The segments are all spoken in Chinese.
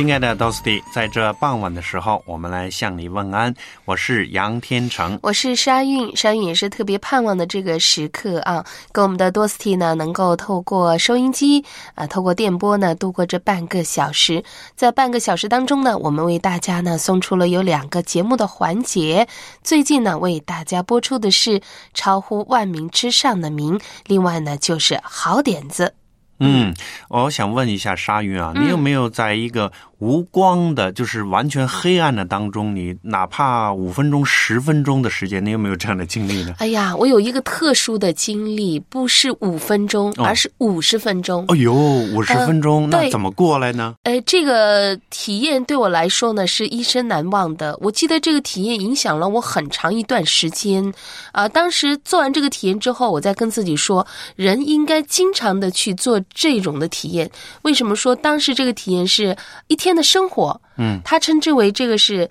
亲爱的 Dosti，在这傍晚的时候，我们来向你问安。我是杨天成，我是沙韵，沙韵也是特别盼望的这个时刻啊，跟我们的 Dosti 呢，能够透过收音机啊，透过电波呢，度过这半个小时。在半个小时当中呢，我们为大家呢送出了有两个节目的环节。最近呢，为大家播出的是超乎万民之上的名，另外呢就是好点子。嗯，我想问一下沙云啊，你有没有在一个？无光的，就是完全黑暗的当中，你哪怕五分钟、十分钟的时间，你有没有这样的经历呢？哎呀，我有一个特殊的经历，不是五分钟，而是五十分钟。哎呦，五十分钟，那怎么过来呢？哎，这个体验对我来说呢，是一生难忘的。我记得这个体验影响了我很长一段时间。啊，当时做完这个体验之后，我在跟自己说，人应该经常的去做这种的体验。为什么说当时这个体验是一天？天的生活，嗯，他称之为这个是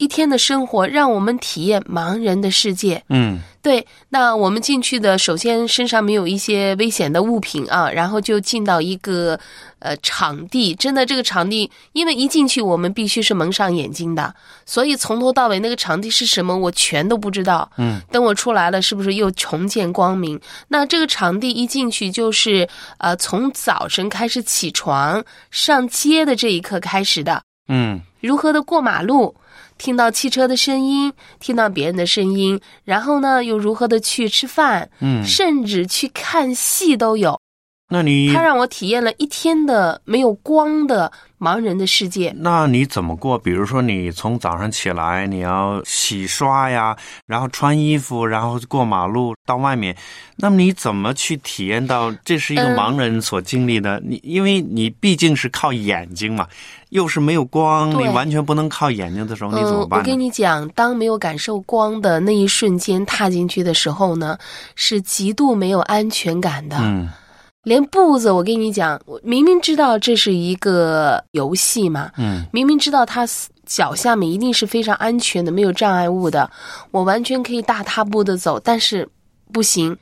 一天的生活，让我们体验盲人的世界，嗯，对。那我们进去的，首先身上没有一些危险的物品啊，然后就进到一个呃场地，真的这个场地，因为一进去我们必须是蒙上眼睛的，所以从头到尾那个场地是什么，我全都不知道，嗯。等我出来了，是不是又重见光明？那这个场地一进去就是呃，从早晨开始起床上街的这一刻开始的。嗯，如何的过马路，听到汽车的声音，听到别人的声音，然后呢，又如何的去吃饭，嗯，甚至去看戏都有。那你他让我体验了一天的没有光的盲人的世界。那你怎么过？比如说，你从早上起来，你要洗刷呀，然后穿衣服，然后过马路到外面。那么你怎么去体验到这是一个盲人所经历的？你因为你毕竟是靠眼睛嘛，又是没有光，你完全不能靠眼睛的时候，你怎么办？我跟你讲，当没有感受光的那一瞬间踏进去的时候呢，是极度没有安全感的。嗯。连步子，我跟你讲，我明明知道这是一个游戏嘛，嗯，明明知道他脚下面一定是非常安全的，没有障碍物的，我完全可以大踏步的走，但是不行，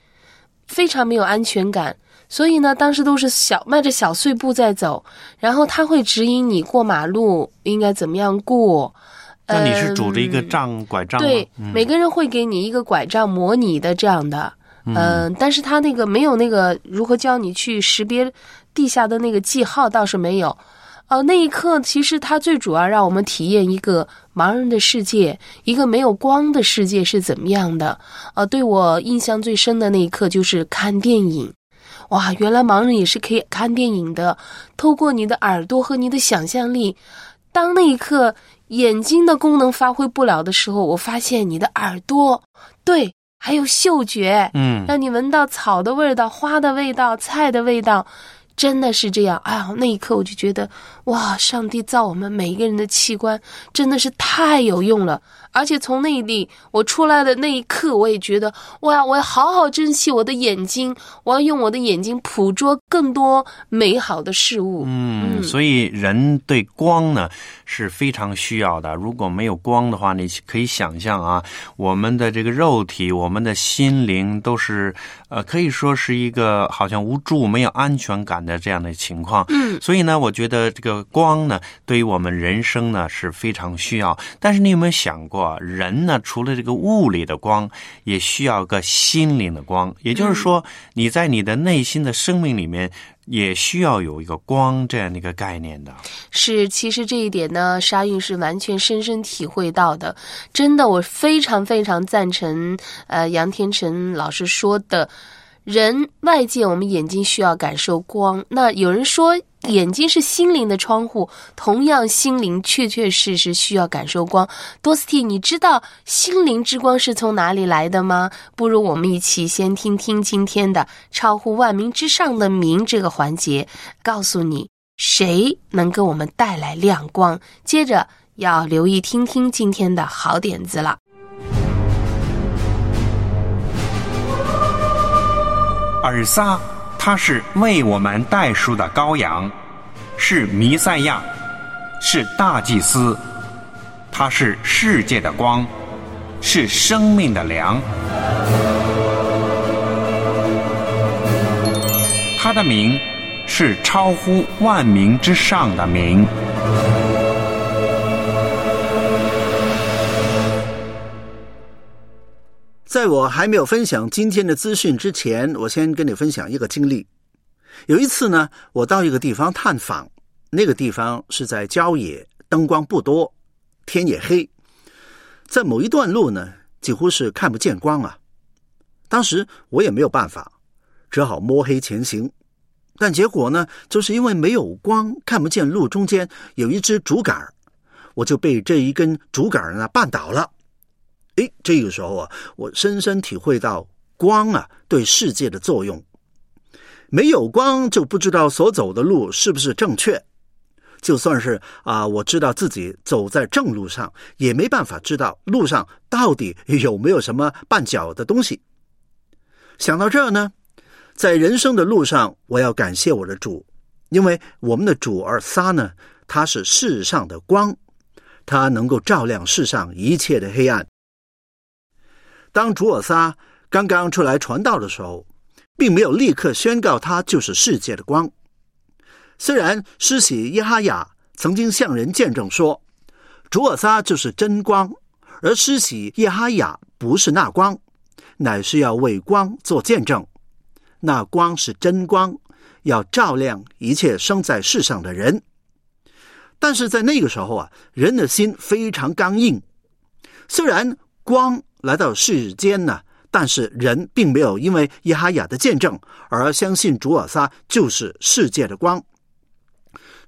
非常没有安全感。所以呢，当时都是小迈着小碎步在走，然后他会指引你过马路应该怎么样过。那你是拄着一个杖拐杖吗？对，每个人会给你一个拐杖模拟的这样的。嗯，但是他那个没有那个如何教你去识别地下的那个记号倒是没有，呃，那一刻其实他最主要让我们体验一个盲人的世界，一个没有光的世界是怎么样的。呃，对我印象最深的那一刻就是看电影，哇，原来盲人也是可以看电影的，透过你的耳朵和你的想象力，当那一刻眼睛的功能发挥不了的时候，我发现你的耳朵对。还有嗅觉，嗯，让你闻到草的味道、花的味道、菜的味道，真的是这样。哎呀，那一刻我就觉得，哇，上帝造我们每一个人的器官真的是太有用了。而且从那里我出来的那一刻，我也觉得，哇，我要好好珍惜我的眼睛，我要用我的眼睛捕捉更多美好的事物。嗯，所以人对光呢是非常需要的。如果没有光的话，你可以想象啊，我们的这个肉体、我们的心灵都是呃，可以说是一个好像无助、没有安全感的这样的情况。嗯，所以呢，我觉得这个光呢，对于我们人生呢是非常需要。但是你有没有想过？人呢，除了这个物理的光，也需要个心灵的光。也就是说，你在你的内心的生命里面，也需要有一个光这样的一个概念的。是，其实这一点呢，沙韵是完全深深体会到的。真的，我非常非常赞成呃杨天成老师说的。人外界我们眼睛需要感受光，那有人说眼睛是心灵的窗户，同样心灵确确实实需要感受光。多斯蒂，你知道心灵之光是从哪里来的吗？不如我们一起先听听今天的超乎万民之上的名这个环节，告诉你谁能给我们带来亮光。接着要留意听听今天的好点子了。尔撒，他是为我们代赎的羔羊，是弥赛亚，是大祭司，他是世界的光，是生命的粮。他的名是超乎万名之上的名。在我还没有分享今天的资讯之前，我先跟你分享一个经历。有一次呢，我到一个地方探访，那个地方是在郊野，灯光不多，天也黑，在某一段路呢，几乎是看不见光啊。当时我也没有办法，只好摸黑前行。但结果呢，就是因为没有光，看不见路中间有一支竹竿，我就被这一根竹竿呢绊倒了。哎，这个时候啊，我深深体会到光啊对世界的作用。没有光，就不知道所走的路是不是正确。就算是啊，我知道自己走在正路上，也没办法知道路上到底有没有什么绊脚的东西。想到这儿呢，在人生的路上，我要感谢我的主，因为我们的主尔撒呢，他是世上的光，他能够照亮世上一切的黑暗。当主尔撒刚刚出来传道的时候，并没有立刻宣告他就是世界的光。虽然施洗耶哈雅曾经向人见证说，主尔撒就是真光，而施洗耶哈雅不是那光，乃是要为光做见证。那光是真光，要照亮一切生在世上的人。但是在那个时候啊，人的心非常刚硬。虽然光。来到世间呢，但是人并没有因为耶哈雅的见证而相信主尔撒就是世界的光。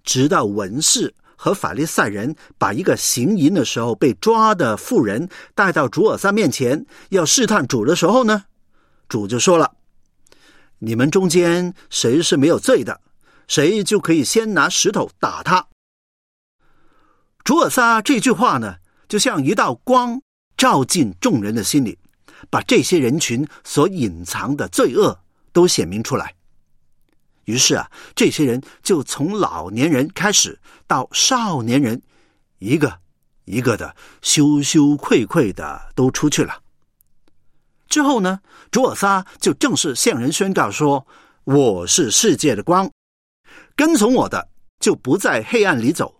直到文士和法利赛人把一个行淫的时候被抓的妇人带到主尔撒面前，要试探主的时候呢，主就说了：“你们中间谁是没有罪的，谁就可以先拿石头打他。”主尔撒这句话呢，就像一道光。照进众人的心里，把这些人群所隐藏的罪恶都显明出来。于是啊，这些人就从老年人开始到少年人，一个一个的羞羞愧愧的都出去了。之后呢，主尔撒就正式向人宣告说：“我是世界的光，跟从我的就不在黑暗里走，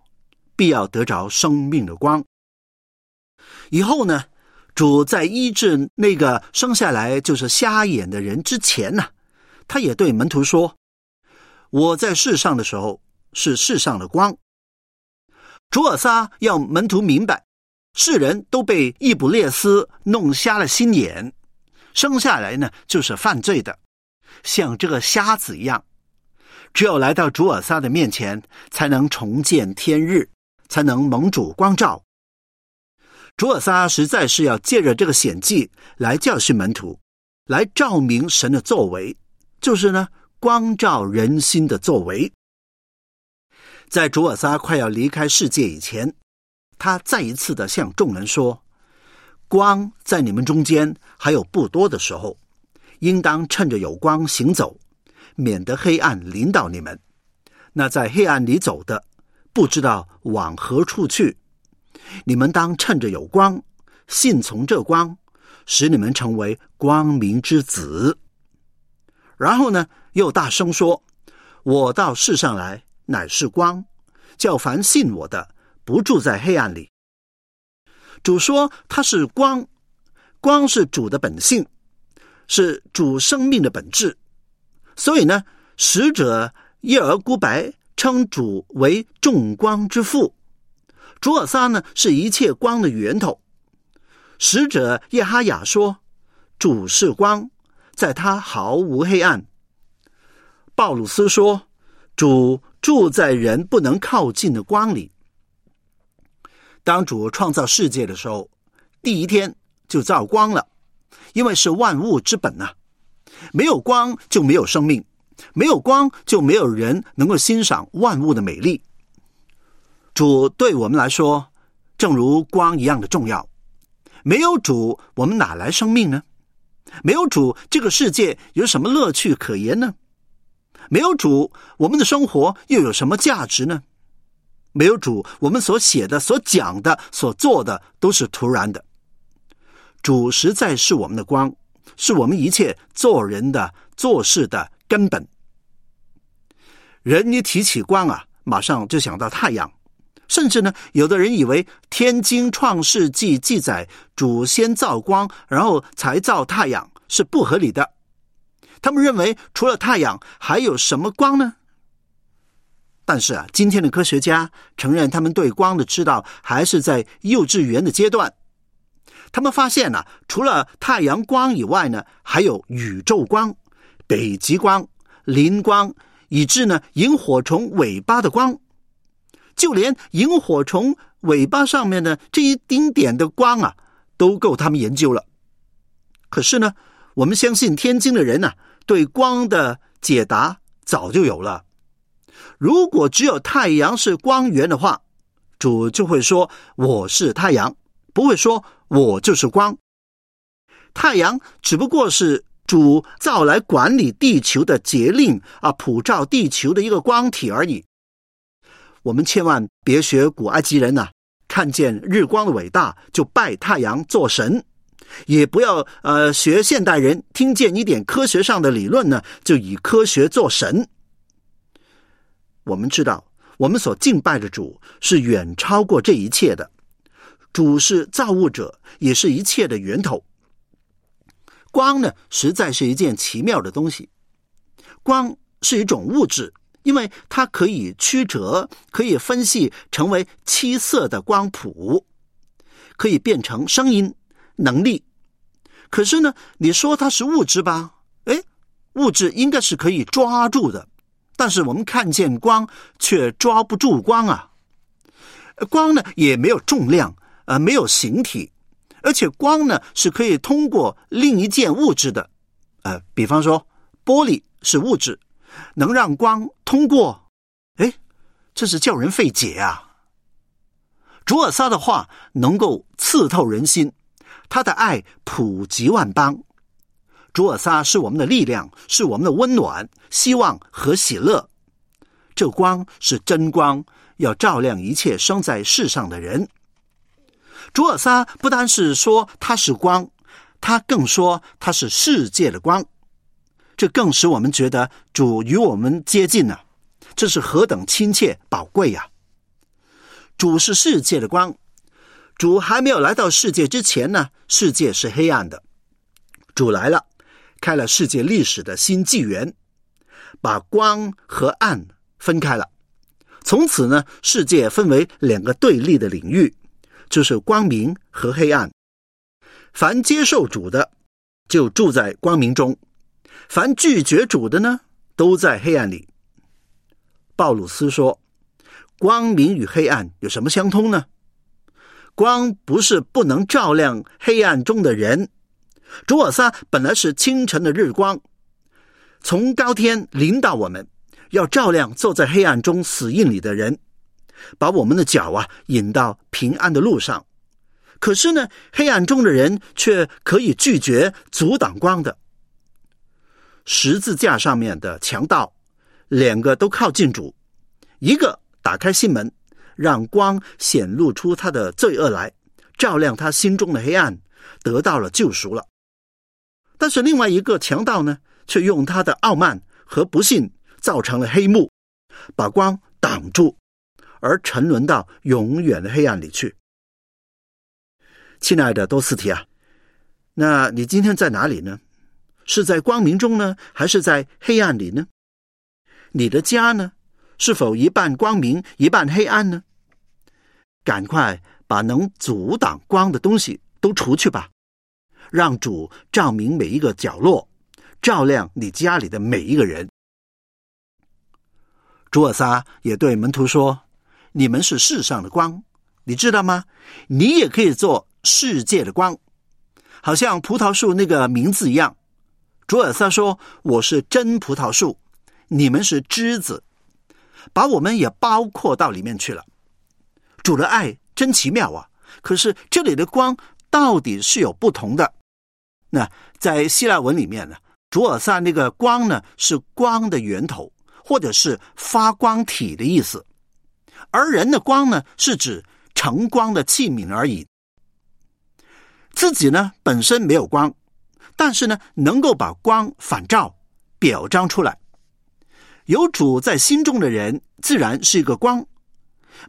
必要得着生命的光。”以后呢，主在医治那个生下来就是瞎眼的人之前呢，他也对门徒说：“我在世上的时候是世上的光。”主尔撒要门徒明白，世人都被易卜列斯弄瞎了心眼，生下来呢就是犯罪的，像这个瞎子一样，只有来到主尔撒的面前，才能重见天日，才能蒙主光照。主尔撒实在是要借着这个险迹来教训门徒，来照明神的作为，就是呢光照人心的作为。在主尔撒快要离开世界以前，他再一次的向众人说：“光在你们中间还有不多的时候，应当趁着有光行走，免得黑暗临到你们。那在黑暗里走的，不知道往何处去。”你们当趁着有光，信从这光，使你们成为光明之子。然后呢，又大声说：“我到世上来，乃是光，叫凡信我的，不住在黑暗里。”主说他是光，光是主的本性，是主生命的本质。所以呢，使者耶尔孤白称主为众光之父。主尔撒呢，是一切光的源头。使者叶哈雅说：“主是光，在他毫无黑暗。鲍鲁斯说：“主住在人不能靠近的光里。”当主创造世界的时候，第一天就造光了，因为是万物之本呐。没有光就没有生命，没有光就没有人能够欣赏万物的美丽。主对我们来说，正如光一样的重要。没有主，我们哪来生命呢？没有主，这个世界有什么乐趣可言呢？没有主，我们的生活又有什么价值呢？没有主，我们所写的、所讲的、所做的都是徒然的。主实在是我们的光，是我们一切做人的、做事的根本。人一提起光啊，马上就想到太阳。甚至呢，有的人以为《天经创世纪》记载主先造光，然后才造太阳是不合理的。他们认为除了太阳还有什么光呢？但是啊，今天的科学家承认，他们对光的知道还是在幼稚园的阶段。他们发现呢，除了太阳光以外呢，还有宇宙光、北极光、磷光，以致呢萤火虫尾巴的光。就连萤火虫尾巴上面的这一丁点的光啊，都够他们研究了。可是呢，我们相信天津的人呢，对光的解答早就有了。如果只有太阳是光源的话，主就会说我是太阳，不会说我就是光。太阳只不过是主造来管理地球的节令啊，普照地球的一个光体而已。我们千万别学古埃及人呐，看见日光的伟大就拜太阳做神；也不要呃学现代人，听见一点科学上的理论呢，就以科学做神。我们知道，我们所敬拜的主是远超过这一切的，主是造物者，也是一切的源头。光呢，实在是一件奇妙的东西。光是一种物质。因为它可以曲折，可以分析成为七色的光谱，可以变成声音能力。可是呢，你说它是物质吧？哎，物质应该是可以抓住的，但是我们看见光却抓不住光啊。光呢也没有重量，呃，没有形体，而且光呢是可以通过另一件物质的，呃，比方说玻璃是物质。能让光通过，哎，这是叫人费解啊！主尔撒的话能够刺透人心，他的爱普及万邦。主尔撒是我们的力量，是我们的温暖、希望和喜乐。这光是真光，要照亮一切生在世上的人。主尔撒不单是说他是光，他更说他是世界的光。这更使我们觉得主与我们接近呢，这是何等亲切宝贵呀！主是世界的光，主还没有来到世界之前呢，世界是黑暗的。主来了，开了世界历史的新纪元，把光和暗分开了。从此呢，世界分为两个对立的领域，就是光明和黑暗。凡接受主的，就住在光明中。凡拒绝主的呢，都在黑暗里。鲍鲁斯说：“光明与黑暗有什么相通呢？光不是不能照亮黑暗中的人。主尔撒本来是清晨的日光，从高天领导我们，要照亮坐在黑暗中死印里的人，把我们的脚啊引到平安的路上。可是呢，黑暗中的人却可以拒绝阻挡光的。”十字架上面的强盗，两个都靠近主，一个打开心门，让光显露出他的罪恶来，照亮他心中的黑暗，得到了救赎了。但是另外一个强盗呢，却用他的傲慢和不幸造成了黑幕，把光挡住，而沉沦到永远的黑暗里去。亲爱的多斯提啊，那你今天在哪里呢？是在光明中呢，还是在黑暗里呢？你的家呢，是否一半光明，一半黑暗呢？赶快把能阻挡光的东西都除去吧，让主照明每一个角落，照亮你家里的每一个人。主尔撒也对门徒说：“你们是世上的光，你知道吗？你也可以做世界的光，好像葡萄树那个名字一样。”主尔撒说：“我是真葡萄树，你们是枝子，把我们也包括到里面去了。主的爱真奇妙啊！可是这里的光到底是有不同的。那在希腊文里面呢，主尔撒那个光呢是光的源头。”或者是发光体的意思，而人的光呢，是指成光的器皿而已。自己呢本身没有光，但是呢能够把光反照、表彰出来。有主在心中的人，自然是一个光；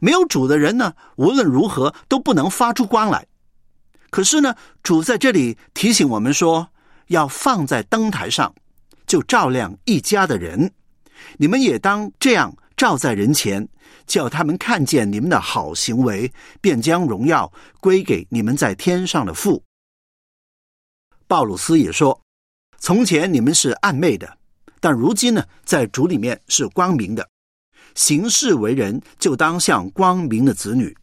没有主的人呢，无论如何都不能发出光来。可是呢，主在这里提醒我们说，要放在灯台上，就照亮一家的人。你们也当这样照在人前，叫他们看见你们的好行为，便将荣耀归给你们在天上的父。鲍鲁斯也说：“从前你们是暗昧的，但如今呢，在主里面是光明的。行事为人，就当像光明的子女。”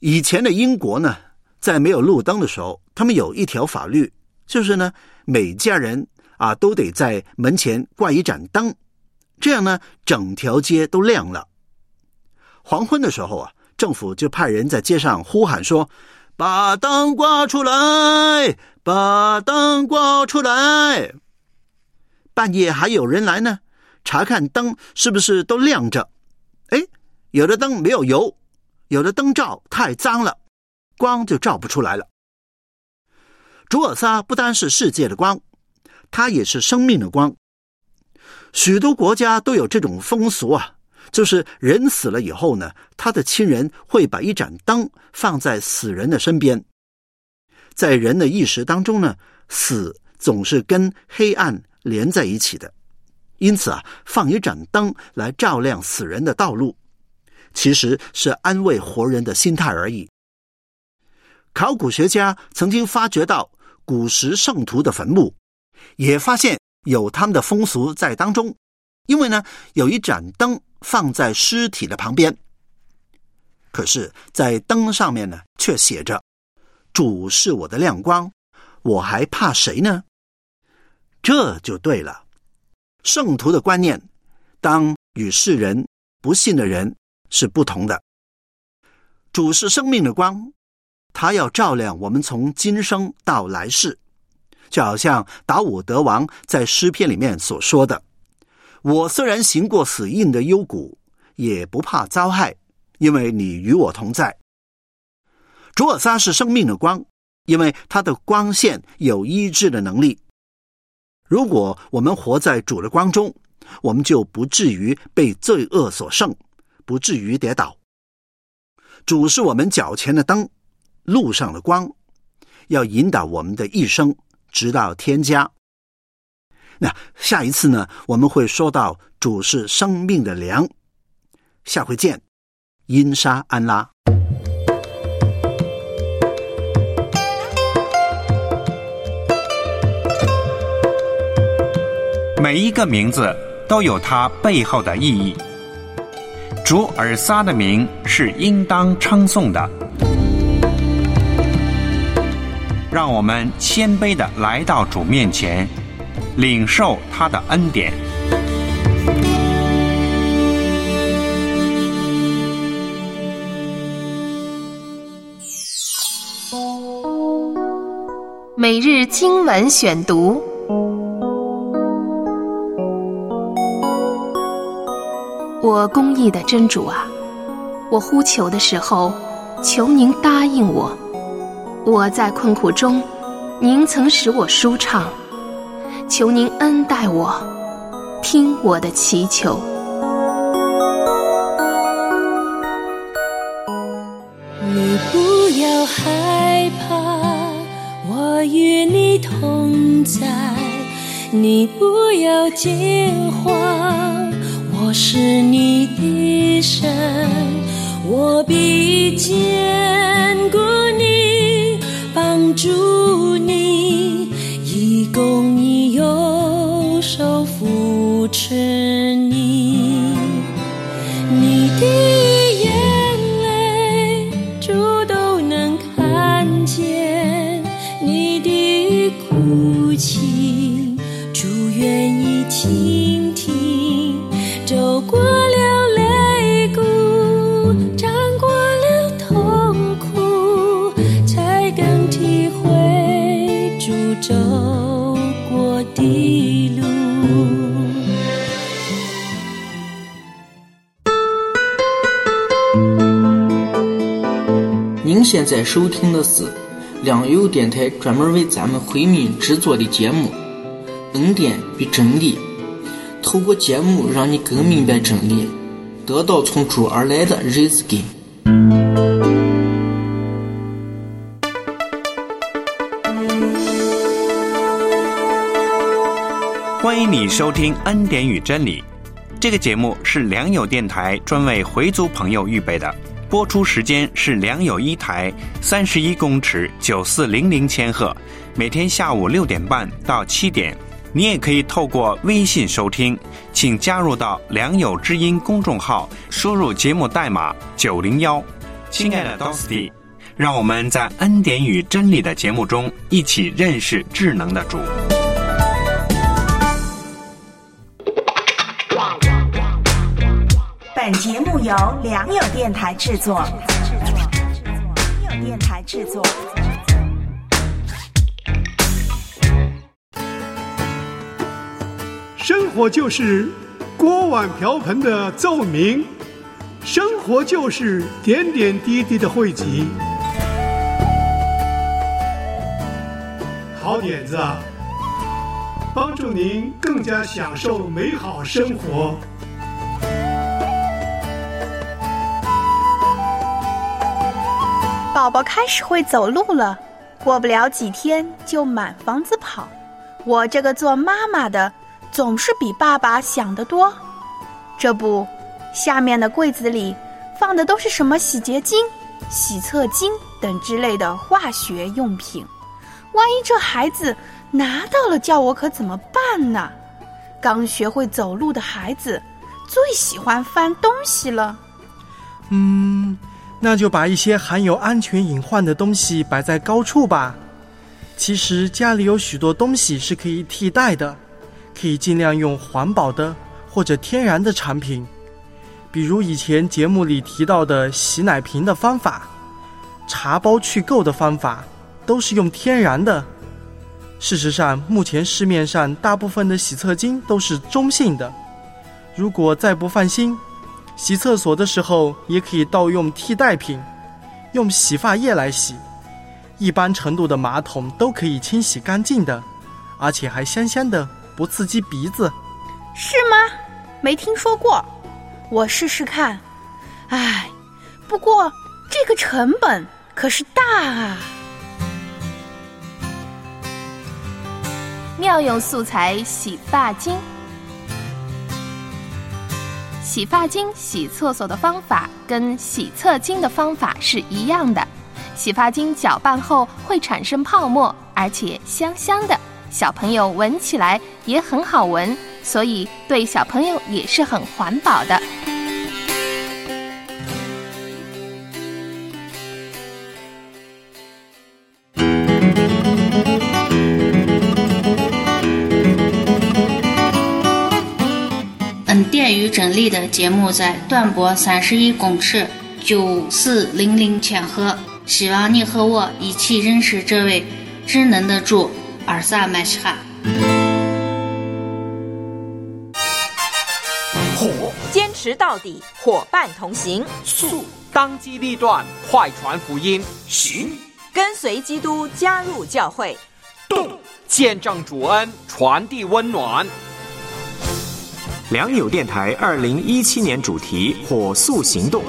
以前的英国呢，在没有路灯的时候，他们有一条法律，就是呢，每家人。啊，都得在门前挂一盏灯，这样呢，整条街都亮了。黄昏的时候啊，政府就派人在街上呼喊说：“把灯挂出来，把灯挂出来。”半夜还有人来呢，查看灯是不是都亮着。哎，有的灯没有油，有的灯罩太脏了，光就照不出来了。主尔撒不单是世界的光。它也是生命的光。许多国家都有这种风俗啊，就是人死了以后呢，他的亲人会把一盏灯放在死人的身边。在人的意识当中呢，死总是跟黑暗连在一起的，因此啊，放一盏灯来照亮死人的道路，其实是安慰活人的心态而已。考古学家曾经发掘到古时圣徒的坟墓。也发现有他们的风俗在当中，因为呢，有一盏灯放在尸体的旁边。可是，在灯上面呢，却写着“主是我的亮光，我还怕谁呢？”这就对了。圣徒的观念，当与世人不信的人是不同的。主是生命的光，他要照亮我们从今生到来世。就好像达武德王在诗篇里面所说的：“我虽然行过死荫的幽谷，也不怕遭害，因为你与我同在。”主尔撒是生命的光，因为它的光线有医治的能力。如果我们活在主的光中，我们就不至于被罪恶所胜，不至于跌倒。主是我们脚前的灯，路上的光，要引导我们的一生。直到天家。那下一次呢？我们会说到主是生命的粮。下回见，因沙安拉。每一个名字都有它背后的意义。主尔撒的名是应当称颂的。让我们谦卑的来到主面前，领受他的恩典。每日经文选读，我公义的真主啊，我呼求的时候，求您答应我。我在困苦中，您曾使我舒畅，求您恩待我，听我的祈求。你不要害怕，我与你同在；你不要惊慌，我是你的神，我必坚固你。帮助你以供你右手扶持。在收听的是良友电台专门为咱们回民制作的节目《恩典与真理》，透过节目让你更明白真理，得到从主而来的日子根。欢迎你收听《恩典与真理》这个节目，是良友电台专为回族朋友预备的。播出时间是良友一台三十一公尺九四零零千赫，每天下午六点半到七点。你也可以透过微信收听，请加入到良友之音公众号，输入节目代码九零幺。亲爱的 Dosty，让我们在恩典与真理的节目中一起认识智能的主。本节目由良友电台制作。良友电台制作。生活就是锅碗瓢盆的奏鸣，生活就是点点滴滴的汇集。好点子，帮助您更加享受美好生活。宝宝开始会走路了，过不了几天就满房子跑。我这个做妈妈的总是比爸爸想得多。这不，下面的柜子里放的都是什么洗洁精、洗厕精等之类的化学用品。万一这孩子拿到了，叫我可怎么办呢？刚学会走路的孩子最喜欢翻东西了。嗯，那就把一些含有安全隐患的东西摆在高处吧。其实家里有许多东西是可以替代的，可以尽量用环保的或者天然的产品，比如以前节目里提到的洗奶瓶的方法、茶包去垢的方法，都是用天然的。事实上，目前市面上大部分的洗厕巾都是中性的。如果再不放心，洗厕所的时候也可以盗用替代品，用洗发液来洗。一般程度的马桶都可以清洗干净的，而且还香香的，不刺激鼻子。是吗？没听说过，我试试看。唉，不过这个成本可是大啊。妙用素材洗发精。洗发精洗厕所的方法跟洗厕精的方法是一样的。洗发精搅拌后会产生泡沫，而且香香的，小朋友闻起来也很好闻，所以对小朋友也是很环保的。恩典与真理的节目在短波三十一公尺九四零零千赫，希望你和我一起认识这位智能的主尔萨麦西哈。火，坚持到底，伙伴同行；速，当机立断，快传福音；行，跟随基督，加入教会；动，见证主恩，传递温暖。良友电台二零一七年主题“火速行动”，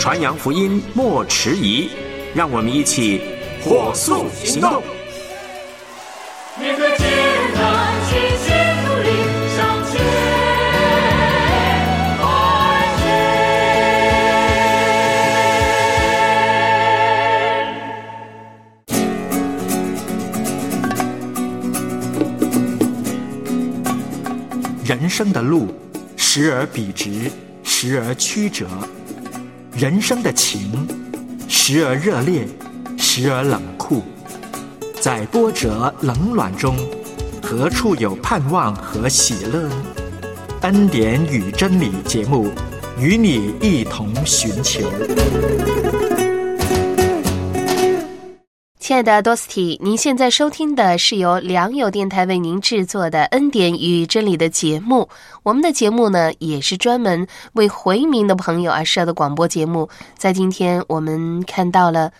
传扬福音莫迟疑，让我们一起火速行动。人生的路，时而笔直，时而曲折；人生的情，时而热烈，时而冷酷；在波折冷暖中，何处有盼望和喜乐？恩典与真理节目，与你一同寻求。亲爱的多斯蒂，您现在收听的是由良友电台为您制作的《恩典与真理》的节目。我们的节目呢，也是专门为回民的朋友而设的广播节目。在今天，我们看到了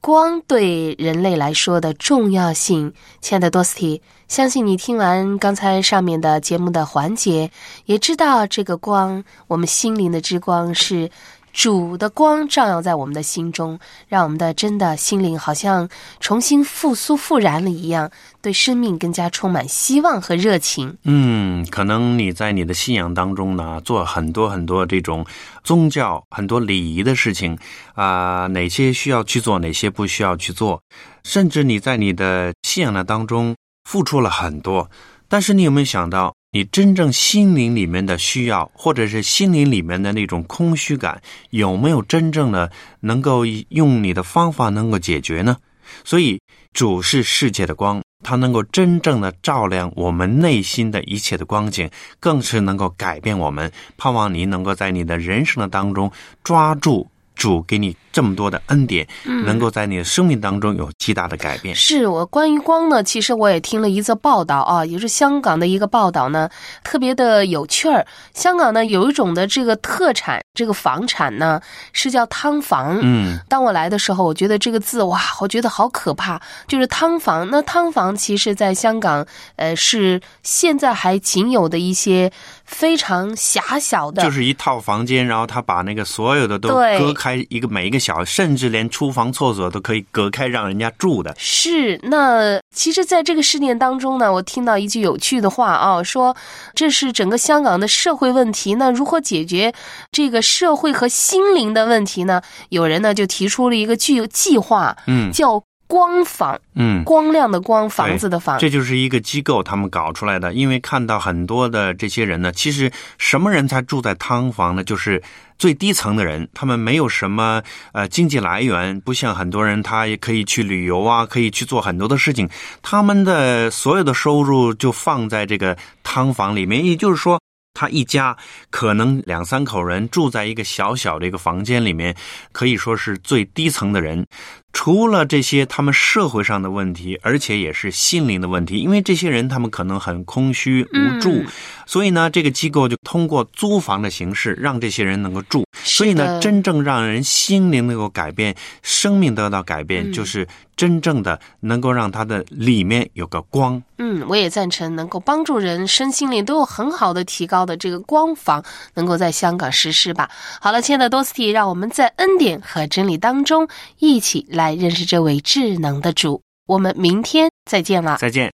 光对人类来说的重要性。亲爱的多斯蒂，相信你听完刚才上面的节目的环节，也知道这个光，我们心灵的之光是。主的光照耀在我们的心中，让我们的真的心灵好像重新复苏、复燃了一样，对生命更加充满希望和热情。嗯，可能你在你的信仰当中呢，做很多很多这种宗教、很多礼仪的事情啊，哪些需要去做，哪些不需要去做，甚至你在你的信仰的当中付出了很多，但是你有没有想到？你真正心灵里面的需要，或者是心灵里面的那种空虚感，有没有真正的能够用你的方法能够解决呢？所以，主是世界的光，它能够真正的照亮我们内心的一切的光景，更是能够改变我们。盼望你能够在你的人生的当中抓住。主给你这么多的恩典，能够在你的生命当中有极大的改变。是我关于光呢，其实我也听了一则报道啊，也是香港的一个报道呢，特别的有趣儿。香港呢有一种的这个特产，这个房产呢是叫汤房。嗯，当我来的时候，我觉得这个字哇，我觉得好可怕，就是汤房。那汤房其实在香港，呃，是现在还仅有的一些非常狭小的，就是一套房间，然后他把那个所有的都割开。开一个每一个小，甚至连厨房、厕所都可以隔开，让人家住的。是那，其实，在这个事件当中呢，我听到一句有趣的话啊，说这是整个香港的社会问题。那如何解决这个社会和心灵的问题呢？有人呢就提出了一个具计划，嗯，叫光房，嗯，光亮的光，房子的房，这就是一个机构他们搞出来的。因为看到很多的这些人呢，其实什么人才住在汤房呢？就是。最低层的人，他们没有什么呃经济来源，不像很多人，他也可以去旅游啊，可以去做很多的事情。他们的所有的收入就放在这个汤房里面，也就是说，他一家可能两三口人住在一个小小的一个房间里面，可以说是最低层的人。除了这些他们社会上的问题，而且也是心灵的问题，因为这些人他们可能很空虚无助，所以呢，这个机构就通过租房的形式让这些人能够住。所以呢，真正让人心灵能够改变，生命得到改变，就是真正的能够让他的里面有个光。嗯，我也赞成能够帮助人身心灵都有很好的提高的这个光房，能够在香港实施吧。好了，亲爱的多斯蒂，让我们在恩典和真理当中一起来。认识这位智能的主，我们明天再见了。再见。